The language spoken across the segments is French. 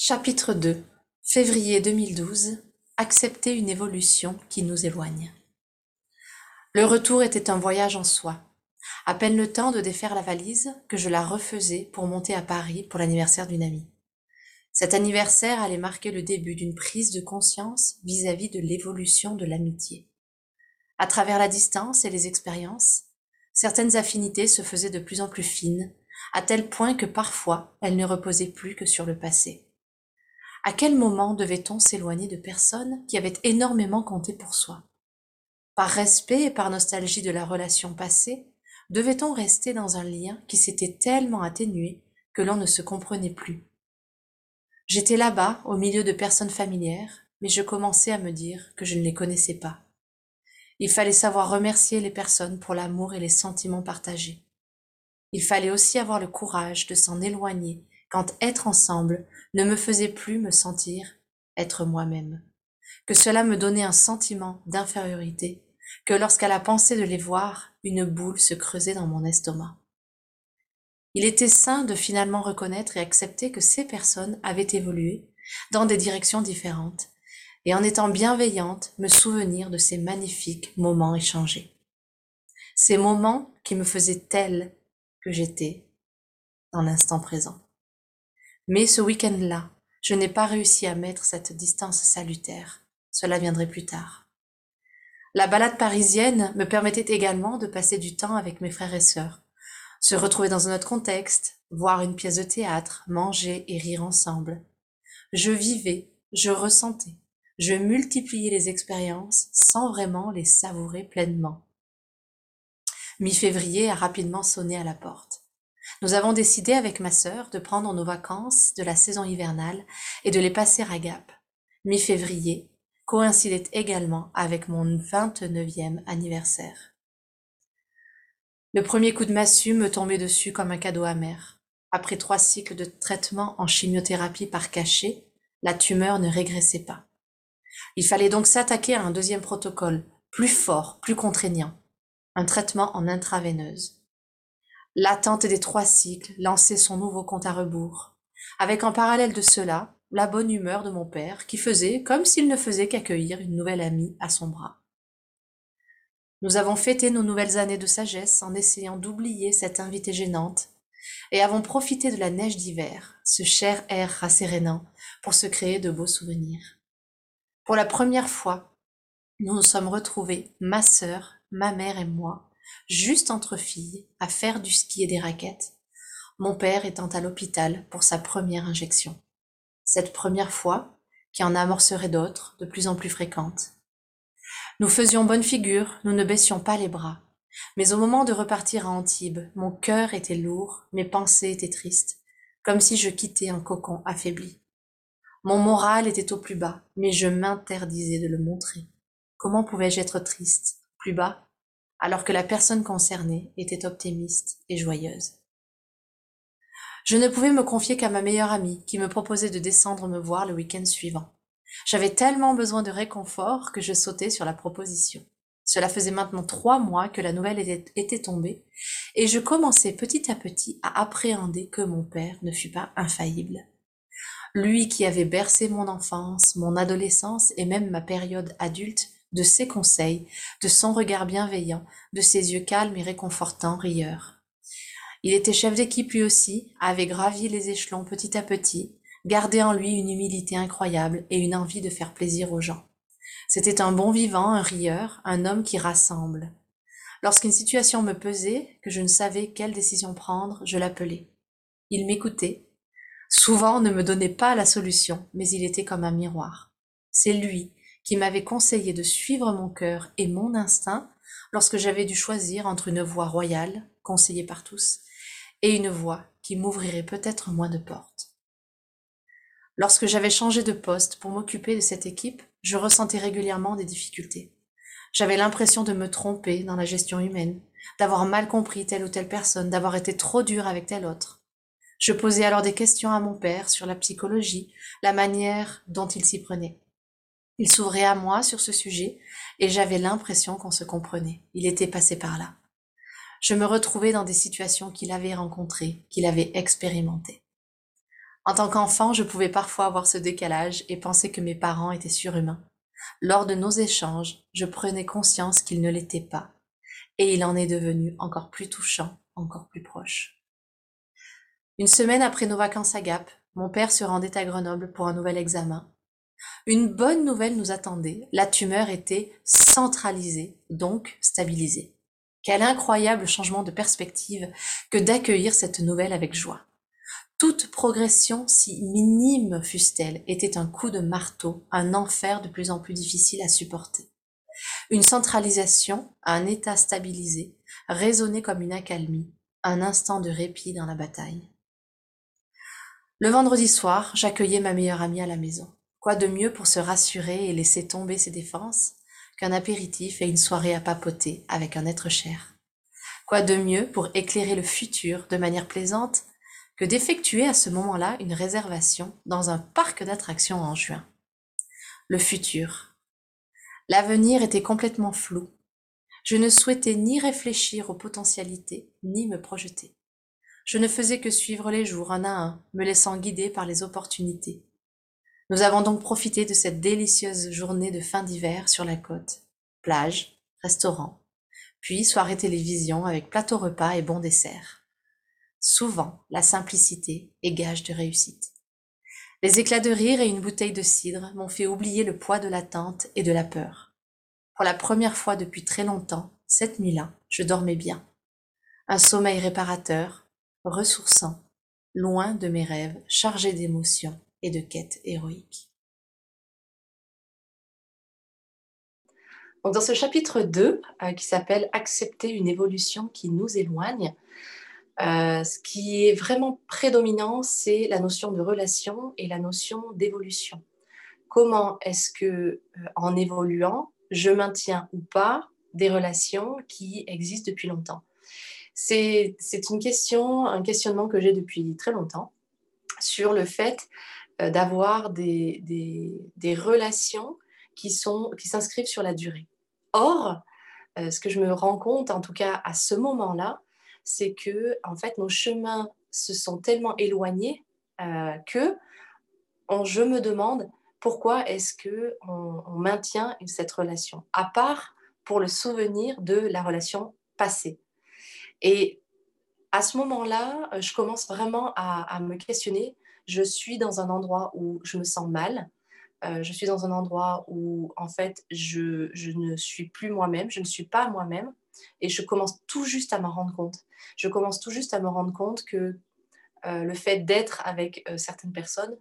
Chapitre 2 Février 2012 Accepter une évolution qui nous éloigne. Le retour était un voyage en soi. À peine le temps de défaire la valise que je la refaisais pour monter à Paris pour l'anniversaire d'une amie. Cet anniversaire allait marquer le début d'une prise de conscience vis-à-vis de l'évolution de l'amitié. À travers la distance et les expériences, certaines affinités se faisaient de plus en plus fines, à tel point que parfois elles ne reposaient plus que sur le passé. À quel moment devait-on s'éloigner de personnes qui avaient énormément compté pour soi? Par respect et par nostalgie de la relation passée, devait-on rester dans un lien qui s'était tellement atténué que l'on ne se comprenait plus? J'étais là-bas, au milieu de personnes familières, mais je commençais à me dire que je ne les connaissais pas. Il fallait savoir remercier les personnes pour l'amour et les sentiments partagés. Il fallait aussi avoir le courage de s'en éloigner quand être ensemble ne me faisait plus me sentir être moi-même, que cela me donnait un sentiment d'infériorité, que lorsqu'à la pensée de les voir, une boule se creusait dans mon estomac. Il était sain de finalement reconnaître et accepter que ces personnes avaient évolué dans des directions différentes, et en étant bienveillante, me souvenir de ces magnifiques moments échangés. Ces moments qui me faisaient telle que j'étais dans l'instant présent. Mais ce week-end-là, je n'ai pas réussi à mettre cette distance salutaire. Cela viendrait plus tard. La balade parisienne me permettait également de passer du temps avec mes frères et sœurs, se retrouver dans un autre contexte, voir une pièce de théâtre, manger et rire ensemble. Je vivais, je ressentais, je multipliais les expériences sans vraiment les savourer pleinement. Mi-février a rapidement sonné à la porte. Nous avons décidé avec ma sœur de prendre nos vacances de la saison hivernale et de les passer à Gap. Mi-février coïncidait également avec mon 29e anniversaire. Le premier coup de massue me tombait dessus comme un cadeau amer. Après trois cycles de traitement en chimiothérapie par cachet, la tumeur ne régressait pas. Il fallait donc s'attaquer à un deuxième protocole, plus fort, plus contraignant, un traitement en intraveineuse. L'attente des trois cycles lançait son nouveau compte à rebours, avec en parallèle de cela la bonne humeur de mon père qui faisait comme s'il ne faisait qu'accueillir une nouvelle amie à son bras. Nous avons fêté nos nouvelles années de sagesse en essayant d'oublier cette invitée gênante et avons profité de la neige d'hiver, ce cher air rassérénant, pour se créer de beaux souvenirs. Pour la première fois, nous nous sommes retrouvés, ma sœur, ma mère et moi, juste entre filles, à faire du ski et des raquettes, mon père étant à l'hôpital pour sa première injection. Cette première fois, qui en amorcerait d'autres, de plus en plus fréquentes. Nous faisions bonne figure, nous ne baissions pas les bras. Mais au moment de repartir à Antibes, mon cœur était lourd, mes pensées étaient tristes, comme si je quittais un cocon affaibli. Mon moral était au plus bas, mais je m'interdisais de le montrer. Comment pouvais-je être triste, plus bas, alors que la personne concernée était optimiste et joyeuse. Je ne pouvais me confier qu'à ma meilleure amie qui me proposait de descendre me voir le week-end suivant. J'avais tellement besoin de réconfort que je sautais sur la proposition. Cela faisait maintenant trois mois que la nouvelle était, tombée, et je commençais petit à petit à appréhender que mon père ne fût pas infaillible. Lui qui avait bercé mon enfance, mon adolescence et même ma période adulte, de ses conseils, de son regard bienveillant, de ses yeux calmes et réconfortants rieurs. Il était chef d'équipe lui aussi, avait gravi les échelons petit à petit, gardé en lui une humilité incroyable et une envie de faire plaisir aux gens. C'était un bon vivant, un rieur, un homme qui rassemble. Lorsqu'une situation me pesait, que je ne savais quelle décision prendre, je l'appelais. Il m'écoutait. Souvent ne me donnait pas la solution, mais il était comme un miroir. C'est lui qui m'avait conseillé de suivre mon cœur et mon instinct lorsque j'avais dû choisir entre une voie royale, conseillée par tous, et une voie qui m'ouvrirait peut-être moins de portes. Lorsque j'avais changé de poste pour m'occuper de cette équipe, je ressentais régulièrement des difficultés. J'avais l'impression de me tromper dans la gestion humaine, d'avoir mal compris telle ou telle personne, d'avoir été trop dur avec telle autre. Je posais alors des questions à mon père sur la psychologie, la manière dont il s'y prenait. Il s'ouvrait à moi sur ce sujet et j'avais l'impression qu'on se comprenait. Il était passé par là. Je me retrouvais dans des situations qu'il avait rencontrées, qu'il avait expérimentées. En tant qu'enfant, je pouvais parfois avoir ce décalage et penser que mes parents étaient surhumains. Lors de nos échanges, je prenais conscience qu'ils ne l'étaient pas, et il en est devenu encore plus touchant, encore plus proche. Une semaine après nos vacances à Gap, mon père se rendait à Grenoble pour un nouvel examen. Une bonne nouvelle nous attendait, la tumeur était centralisée, donc stabilisée. Quel incroyable changement de perspective que d'accueillir cette nouvelle avec joie. Toute progression, si minime fût-elle, était un coup de marteau, un enfer de plus en plus difficile à supporter. Une centralisation, un état stabilisé, résonnait comme une accalmie, un instant de répit dans la bataille. Le vendredi soir, j'accueillais ma meilleure amie à la maison. Quoi de mieux pour se rassurer et laisser tomber ses défenses qu'un apéritif et une soirée à papoter avec un être cher? Quoi de mieux pour éclairer le futur de manière plaisante que d'effectuer à ce moment-là une réservation dans un parc d'attractions en juin? Le futur. L'avenir était complètement flou. Je ne souhaitais ni réfléchir aux potentialités, ni me projeter. Je ne faisais que suivre les jours un à un, me laissant guider par les opportunités. Nous avons donc profité de cette délicieuse journée de fin d'hiver sur la côte. Plage, restaurant, puis soirée télévision avec plateau repas et bon dessert. Souvent, la simplicité est gage de réussite. Les éclats de rire et une bouteille de cidre m'ont fait oublier le poids de l'attente et de la peur. Pour la première fois depuis très longtemps, cette nuit-là, je dormais bien. Un sommeil réparateur, ressourçant, loin de mes rêves chargés d'émotions et de quêtes héroïques. dans ce chapitre 2, euh, qui s'appelle Accepter une évolution qui nous éloigne, euh, ce qui est vraiment prédominant, c'est la notion de relation et la notion d'évolution. Comment est-ce que, euh, en évoluant, je maintiens ou pas des relations qui existent depuis longtemps? C'est une question, un questionnement que j'ai depuis très longtemps sur le fait d'avoir des, des, relations qui s'inscrivent qui sur la durée. Or, ce que je me rends compte, en tout cas à ce moment-là, c'est que en fait nos chemins se sont tellement éloignés euh, que je me demande pourquoi est-ce que on, maintient cette relation, à part pour le souvenir de la relation passée. Et à ce moment-là, je commence vraiment à, me questionner. Je suis dans un endroit où je me sens mal. Euh, je suis dans un endroit où, en fait, je, je ne suis plus moi-même, je ne suis pas moi-même. Et je commence tout juste à m'en rendre compte. Je commence tout juste à me rendre compte que euh, le fait d'être avec euh, certaines personnes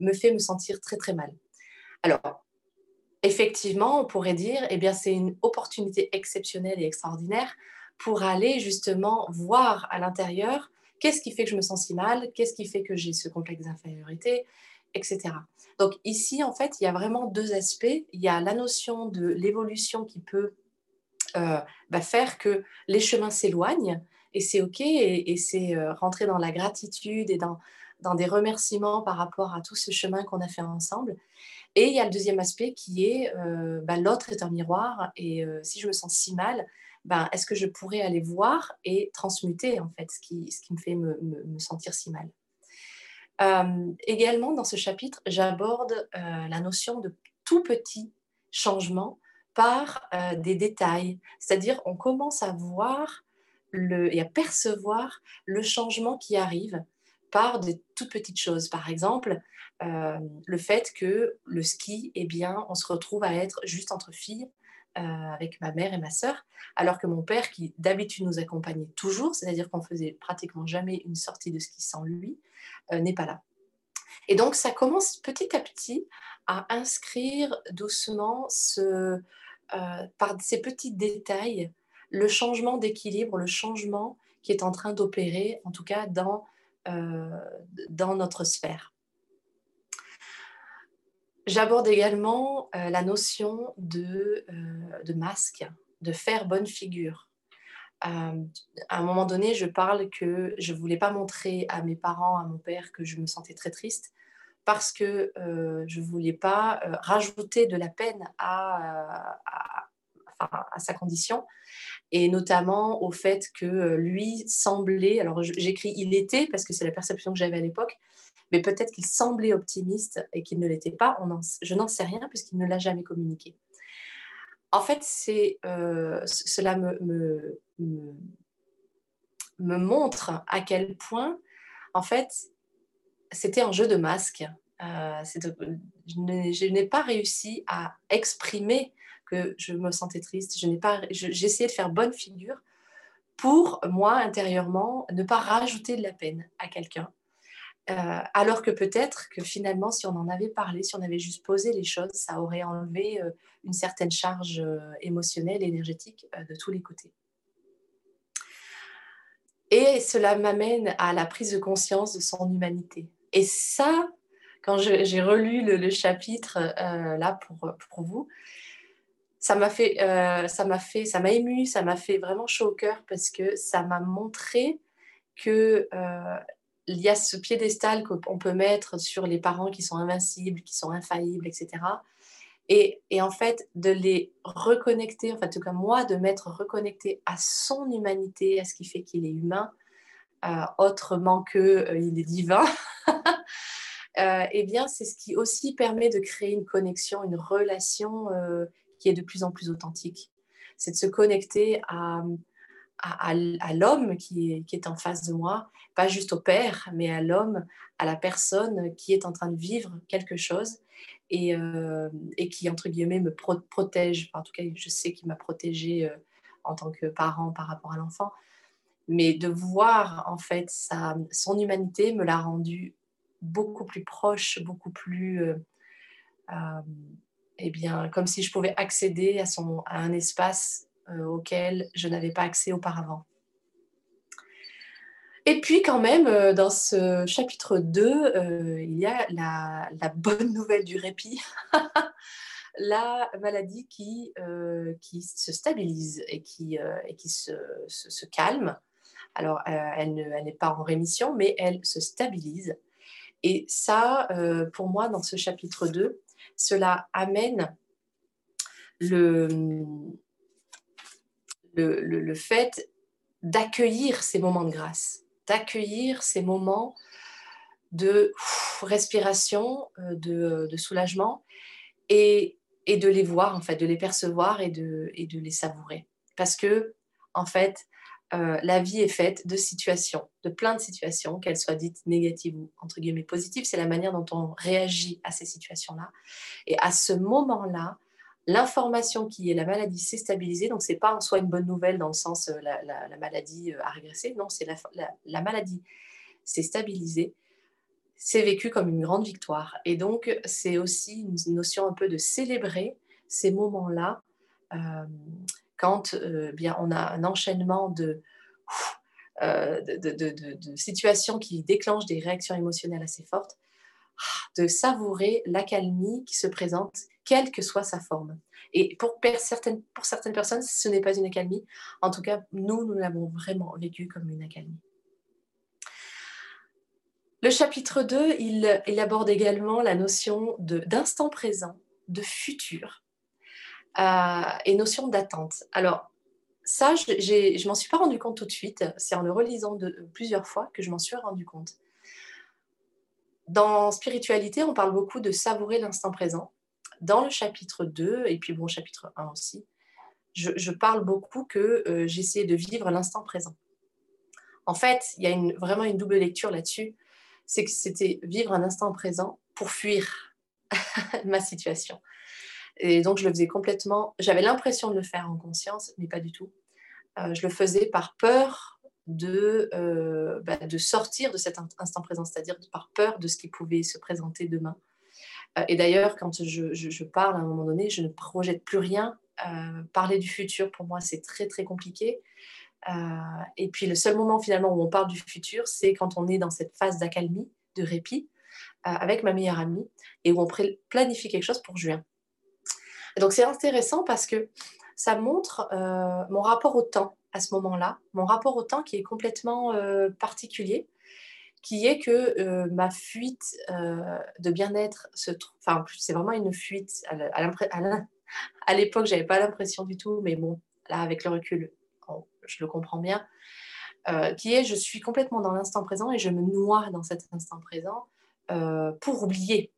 me fait me sentir très très mal. Alors, effectivement, on pourrait dire, eh bien, c'est une opportunité exceptionnelle et extraordinaire pour aller justement voir à l'intérieur qu'est-ce qui fait que je me sens si mal, qu'est-ce qui fait que j'ai ce complexe d'infériorité, etc. Donc ici, en fait, il y a vraiment deux aspects. Il y a la notion de l'évolution qui peut euh, va faire que les chemins s'éloignent et c'est OK et, c'est euh, rentrer dans la gratitude et dans, dans des remerciements par rapport à tout ce chemin qu'on a fait ensemble. Et il y a le deuxième aspect qui est euh, bah, l'autre est un miroir et si je me sens si mal, bah, est-ce que je pourrais aller voir et transmuter en fait ce qui, ce qui me fait me, me, sentir si mal? également dans ce chapitre, j'aborde la notion de tout petit changement par euh, des détails. C'est-à-dire, on commence à voir le, et à percevoir le changement qui arrive par de toutes petites choses. Par exemple, euh, le fait que le ski, eh bien, on se retrouve à être juste entre filles euh, avec ma mère et ma sœur, alors que mon père, qui d'habitude nous accompagnait toujours, c'est-à-dire qu'on faisait pratiquement jamais une sortie de ski sans lui, n'est pas là. Et donc, ça commence petit à petit à inscrire doucement ce, euh, par ces petits détails le changement d'équilibre, le changement qui est en train d'opérer, en tout cas dans, euh, dans notre sphère. J'aborde également euh, la notion de, de, masque, de faire bonne figure. à un moment donné, je parle que je ne voulais pas montrer à mes parents, à mon père, que je me sentais très triste parce que euh, je ne voulais pas euh, rajouter de la peine à, sa condition, et notamment au fait que euh, lui semblait, alors j'écris il était, parce que c'est la perception que j'avais à l'époque, mais peut-être qu'il semblait optimiste et qu'il ne l'était pas. je n'en sais rien puisqu'il ne l'a jamais communiqué. En fait, euh, cela me, montre à quel point, en fait, c'était un jeu de masque. Euh, je n'ai pas réussi à exprimer que je me sentais triste. Je n'ai pas, essayé de faire bonne figure pour moi intérieurement ne pas rajouter de la peine à quelqu'un. Euh, alors que peut-être que finalement, si on en avait parlé, si on avait juste posé les choses, ça aurait enlevé euh, une certaine charge euh, émotionnelle, énergétique de tous les côtés. Et cela m'amène à la prise de conscience de son humanité. Et ça, quand j'ai relu le, chapitre là pour, vous, ça m'a fait, ça m'a fait, ça m'a ému, ça m'a fait vraiment chaud au cœur parce que ça m'a montré que il y a ce piédestal qu'on peut mettre sur les parents qui sont invincibles, qui sont infaillibles, etc. Et, en fait, de les reconnecter, en fait, comme moi, de m'être reconnecté à son humanité, à ce qui fait qu'il est humain, euh, autrement que il est divin. eh bien, c'est ce qui aussi permet de créer une connexion, une relation qui est de plus en plus authentique. C'est de se connecter à, à, l'homme qui est, en face de moi, pas juste au père, mais à l'homme, à la personne qui est en train de vivre quelque chose et, euh, qui, entre guillemets, me protège. en tout cas, je sais qu'il m'a protégée euh, en tant que parent par rapport à l'enfant. Mais de voir, en fait, son humanité me l'a rendu beaucoup plus proche, beaucoup plus... Euh, eh bien, comme si je pouvais accéder à, son, à un espace euh, auquel je n'avais pas accès auparavant. Et puis quand même, euh, dans ce chapitre 2, euh, il y a la, bonne nouvelle du répit, la maladie qui, qui se stabilise et qui, et qui se, se, calme. Alors, elle n'est pas en rémission, mais elle se stabilise. Et ça, pour moi, dans ce chapitre 2, cela amène le, le, fait d'accueillir ces moments de grâce, d'accueillir ces moments de respiration, euh, de, soulagement et, de les voir, en fait, de les percevoir et de, et de les savourer. Parce que, en fait, euh, la vie est faite de situations, de plein de situations, qu'elles soient dites négatives ou entre guillemets positives. C'est la manière dont on réagit à ces situations-là. Et à ce moment-là, l'information qui est la maladie s'est stabilisée. Donc, ce n'est pas en soi une bonne nouvelle dans le sens euh, la, la, maladie euh, a régressé. Non, c'est la, la, maladie s'est stabilisée. C'est vécu comme une grande victoire. Et donc, c'est aussi une notion un peu de célébrer ces moments-là quand euh, bien, on a un enchaînement de, de, situations qui déclenchent des réactions émotionnelles assez fortes, de savourer l'accalmie qui se présente, quelle que soit sa forme. Et pour certaines, pour certaines personnes, ce n'est pas une accalmie. En tout cas, nous, nous l'avons vraiment vécu comme une accalmie. Le chapitre 2, il, aborde également la notion d'instant présent, de futur, euh, et notion d'attente. Alors, ça, je ne m'en suis pas rendu compte tout de suite. C'est en le relisant plusieurs fois que je m'en suis rendu compte. Dans spiritualité, on parle beaucoup de savourer l'instant présent. Dans le chapitre 2, et puis bon, chapitre 1 aussi, je, parle beaucoup que euh, j'essaie de vivre l'instant présent. En fait, il y a vraiment une double lecture là-dessus. C'est que c'était vivre un instant présent pour fuir ma situation. Et donc, je le faisais complètement. J'avais l'impression de le faire en conscience, mais pas du tout. Euh, je le faisais par peur de, euh, bah, de sortir de cet instant présent, c'est-à-dire par peur de ce qui pouvait se présenter demain. Euh, et d'ailleurs, quand je, parle à un moment donné, je ne projette plus rien. parler du futur, pour moi, c'est très, très compliqué. et puis, le seul moment finalement où on parle du futur, c'est quand on est dans cette phase d'accalmie, de répit, avec ma meilleure amie, et où on planifie quelque chose pour juin donc c'est intéressant parce que ça montre euh, mon rapport au temps à ce moment-là, mon rapport au temps qui est complètement euh, particulier, qui est que euh, ma fuite de bien-être se trouve, enfin c'est vraiment une fuite à l'époque j'avais pas l'impression du tout, mais bon là avec le recul je le comprends bien, qui est je suis complètement dans l'instant présent et je me noie dans cet instant présent euh, pour oublier,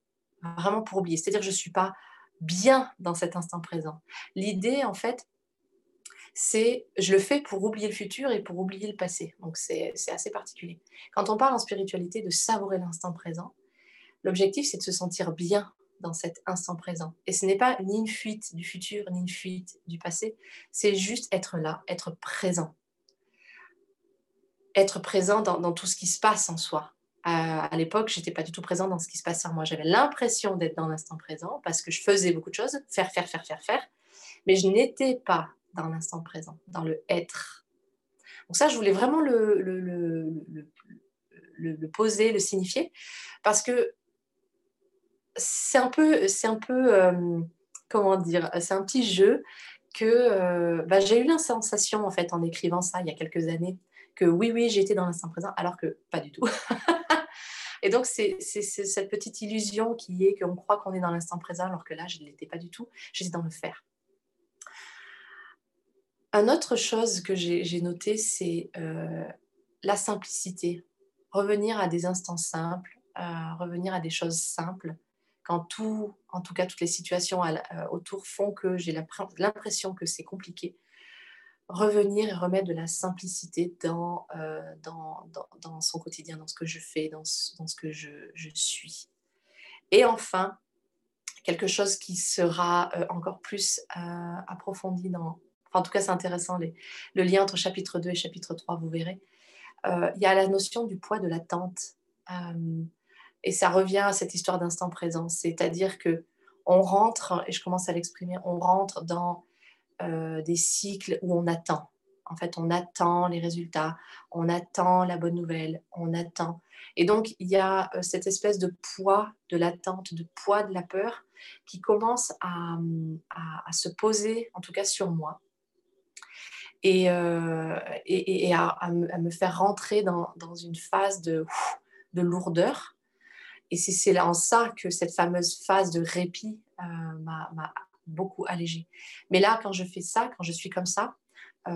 vraiment pour oublier. C'est-à-dire je suis pas bien dans cet instant présent. L'idée, en fait, c'est je le fais pour oublier le futur et pour oublier le passé. Donc c'est assez particulier. Quand on parle en spiritualité de savourer l'instant présent, l'objectif c'est de se sentir bien dans cet instant présent. Et ce n'est pas ni une fuite du futur, ni une fuite du passé, c'est juste être là, être présent. Être présent dans, tout ce qui se passe en soi. À, l'époque, j'étais pas du tout présent dans ce qui se passait en moi. J'avais l'impression d'être dans l'instant présent parce que je faisais beaucoup de choses, faire, faire, faire, faire, faire, mais je n'étais pas dans l'instant présent, dans le être. Donc ça, je voulais vraiment le, poser, le signifier, parce que c'est un peu, c'est un peu, euh, comment dire, c'est un petit jeu que euh, bah, j'ai eu la sensation en fait en écrivant ça il y a quelques années que oui, oui, j'étais dans l'instant présent, alors que pas du tout. Et donc, c'est cette petite illusion qui est qu'on croit qu'on est dans l'instant présent, alors que là, je ne l'étais pas du tout, j'étais dans le faire. Un autre chose que j'ai noté, c'est euh, la simplicité. Revenir à des instants simples, revenir à des choses simples, quand tout, en tout cas toutes les situations euh, autour font que j'ai l'impression que c'est compliqué, revenir et remettre de la simplicité dans, euh, son quotidien, dans ce que je fais, dans ce, que je, suis. Et enfin, quelque chose qui sera euh, encore plus approfondi dans... En tout cas, c'est intéressant, le lien entre chapitre 2 et chapitre 3, vous verrez. Il y a la notion du poids de l'attente. Et ça revient à cette histoire d'instant présent, c'est-à-dire que on rentre, et je commence à l'exprimer, on rentre dans euh, des cycles où on attend. En fait, on attend les résultats, on attend la bonne nouvelle, on attend. Et donc, il y a euh, cette espèce de poids de l'attente, de poids de la peur qui commence à, se poser, en tout cas sur moi, et, euh, à, me, faire rentrer dans, une phase de, de lourdeur et c'est en ça que cette fameuse phase de répit euh, m'a beaucoup allégée. Mais là, quand je fais ça, quand je suis comme ça, euh,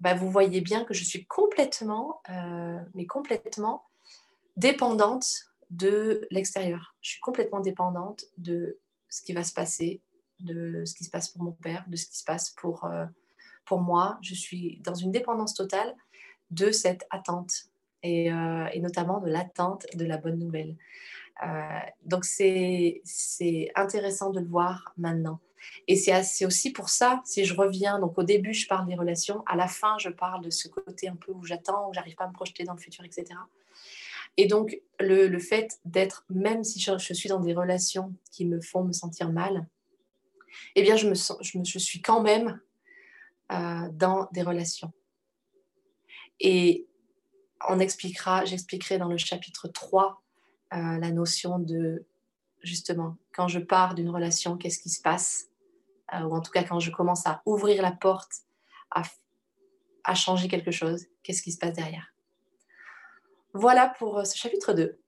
bah, vous voyez bien que je suis complètement, mais complètement dépendante de l'extérieur. Je suis complètement dépendante de ce qui va se passer, de ce qui se passe pour mon père, de ce qui se passe pour, pour moi. Je suis dans une dépendance totale de cette attente euh, et, notamment de l'attente de la bonne nouvelle. Euh, donc c'est intéressant de le voir maintenant. Et c'est aussi pour ça, si je reviens, donc au début je parle des relations, à la fin je parle de ce côté un peu où j'attends, où j'arrive pas à me projeter dans le futur, etc. Et donc le, le fait d'être, même si je, suis dans des relations qui me font me sentir mal, eh bien je, me je, me, je suis quand même euh, dans des relations. Et on expliquera, j'expliquerai dans le chapitre 3 euh, la notion de, justement, quand je pars d'une relation, qu'est-ce qui se passe? Euh, Ou en tout cas, quand je commence à ouvrir la porte, à, à changer quelque chose, qu'est-ce qui se passe derrière? Voilà pour ce chapitre 2.